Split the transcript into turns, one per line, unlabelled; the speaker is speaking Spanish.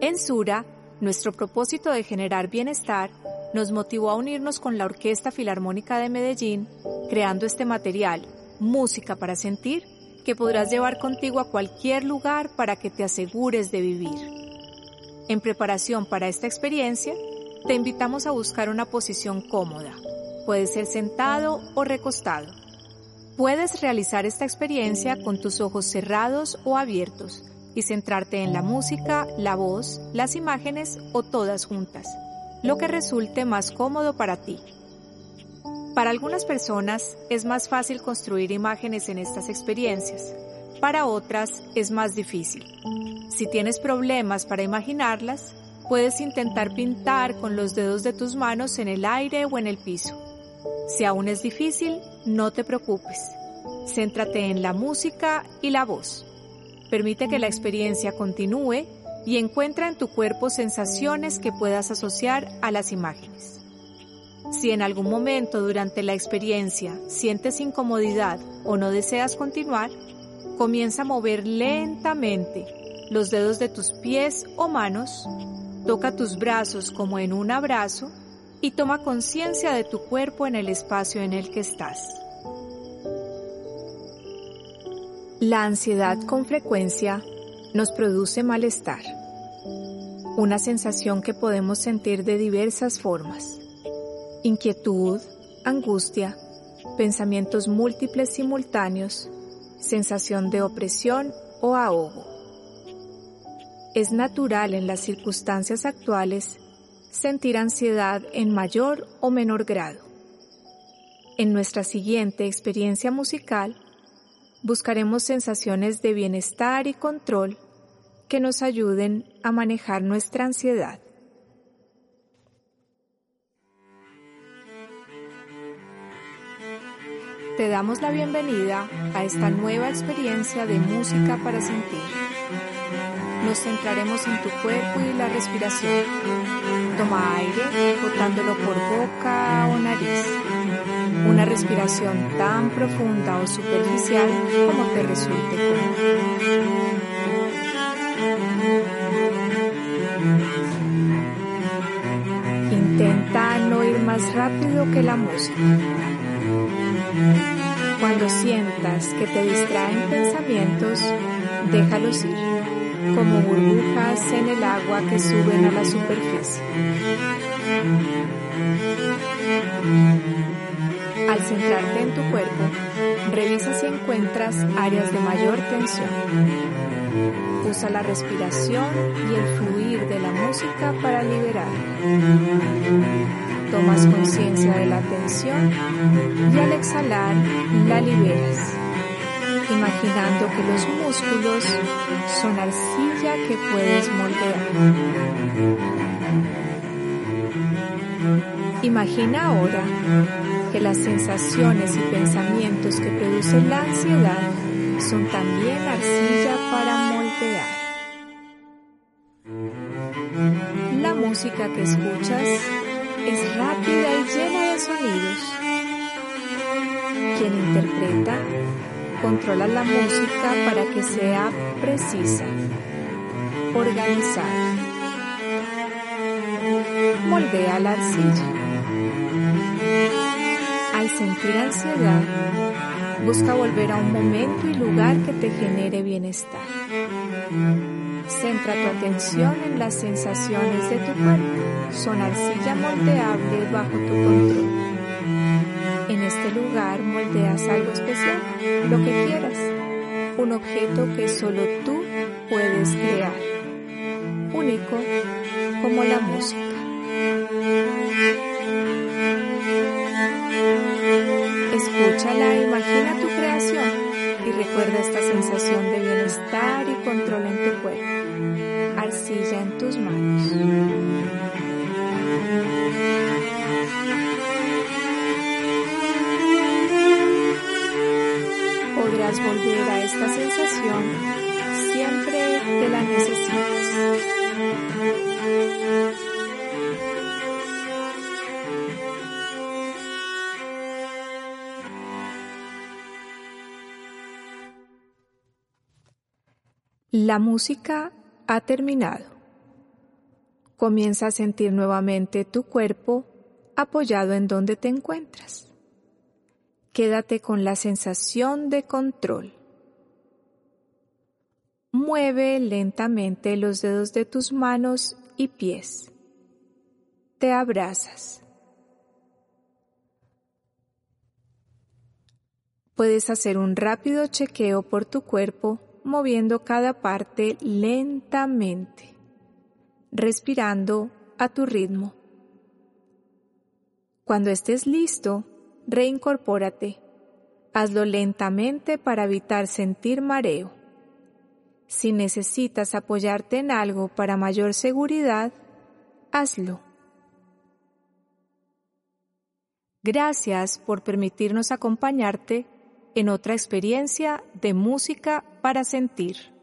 En Sura, nuestro propósito de generar bienestar nos motivó a unirnos con la Orquesta Filarmónica de Medellín, creando este material, Música para Sentir, que podrás llevar contigo a cualquier lugar para que te asegures de vivir. En preparación para esta experiencia, te invitamos a buscar una posición cómoda. Puede ser sentado o recostado. Puedes realizar esta experiencia con tus ojos cerrados o abiertos y centrarte en la música, la voz, las imágenes o todas juntas lo que resulte más cómodo para ti. Para algunas personas es más fácil construir imágenes en estas experiencias, para otras es más difícil. Si tienes problemas para imaginarlas, puedes intentar pintar con los dedos de tus manos en el aire o en el piso. Si aún es difícil, no te preocupes. Céntrate en la música y la voz. Permite que la experiencia continúe y encuentra en tu cuerpo sensaciones que puedas asociar a las imágenes. Si en algún momento durante la experiencia sientes incomodidad o no deseas continuar, comienza a mover lentamente los dedos de tus pies o manos, toca tus brazos como en un abrazo y toma conciencia de tu cuerpo en el espacio en el que estás. La ansiedad con frecuencia nos produce malestar una sensación que podemos sentir de diversas formas. Inquietud, angustia, pensamientos múltiples simultáneos, sensación de opresión o ahogo. Es natural en las circunstancias actuales sentir ansiedad en mayor o menor grado. En nuestra siguiente experiencia musical, buscaremos sensaciones de bienestar y control que nos ayuden a manejar nuestra ansiedad. Te damos la bienvenida a esta nueva experiencia de música para sentir. Nos centraremos en tu cuerpo y la respiración. Toma aire botándolo por boca o nariz. Una respiración tan profunda o superficial como te resulte cómodo. Intenta no ir más rápido que la música. Cuando sientas que te distraen pensamientos, déjalos ir, como burbujas en el agua que suben a la superficie. Al centrarte en tu cuerpo, revisa si encuentras áreas de mayor tensión. Usa la respiración y el fluir de la música para liberar. Tomas conciencia de la tensión y al exhalar la liberas, imaginando que los músculos son arcilla que puedes moldear. Imagina ahora que las sensaciones y pensamientos que producen la ansiedad son también arcilla para moldear. La música que escuchas es rápida y llena de sonidos. Quien interpreta controla la música para que sea precisa, organizada. Moldea la arcilla. Sentir ansiedad, busca volver a un momento y lugar que te genere bienestar. Centra tu atención en las sensaciones de tu cuerpo. Son arcilla moldeable bajo tu control. En este lugar moldeas algo especial, lo que quieras. Un objeto que solo tú puedes crear. Único como la música. Esta sensación de bienestar y control en tu cuerpo. sencilla en tus manos. Podrás volver a esta sensación siempre que la necesites. La música ha terminado. Comienza a sentir nuevamente tu cuerpo apoyado en donde te encuentras. Quédate con la sensación de control. Mueve lentamente los dedos de tus manos y pies. Te abrazas. Puedes hacer un rápido chequeo por tu cuerpo moviendo cada parte lentamente, respirando a tu ritmo. Cuando estés listo, reincorpórate. Hazlo lentamente para evitar sentir mareo. Si necesitas apoyarte en algo para mayor seguridad, hazlo. Gracias por permitirnos acompañarte en otra experiencia de música para sentir.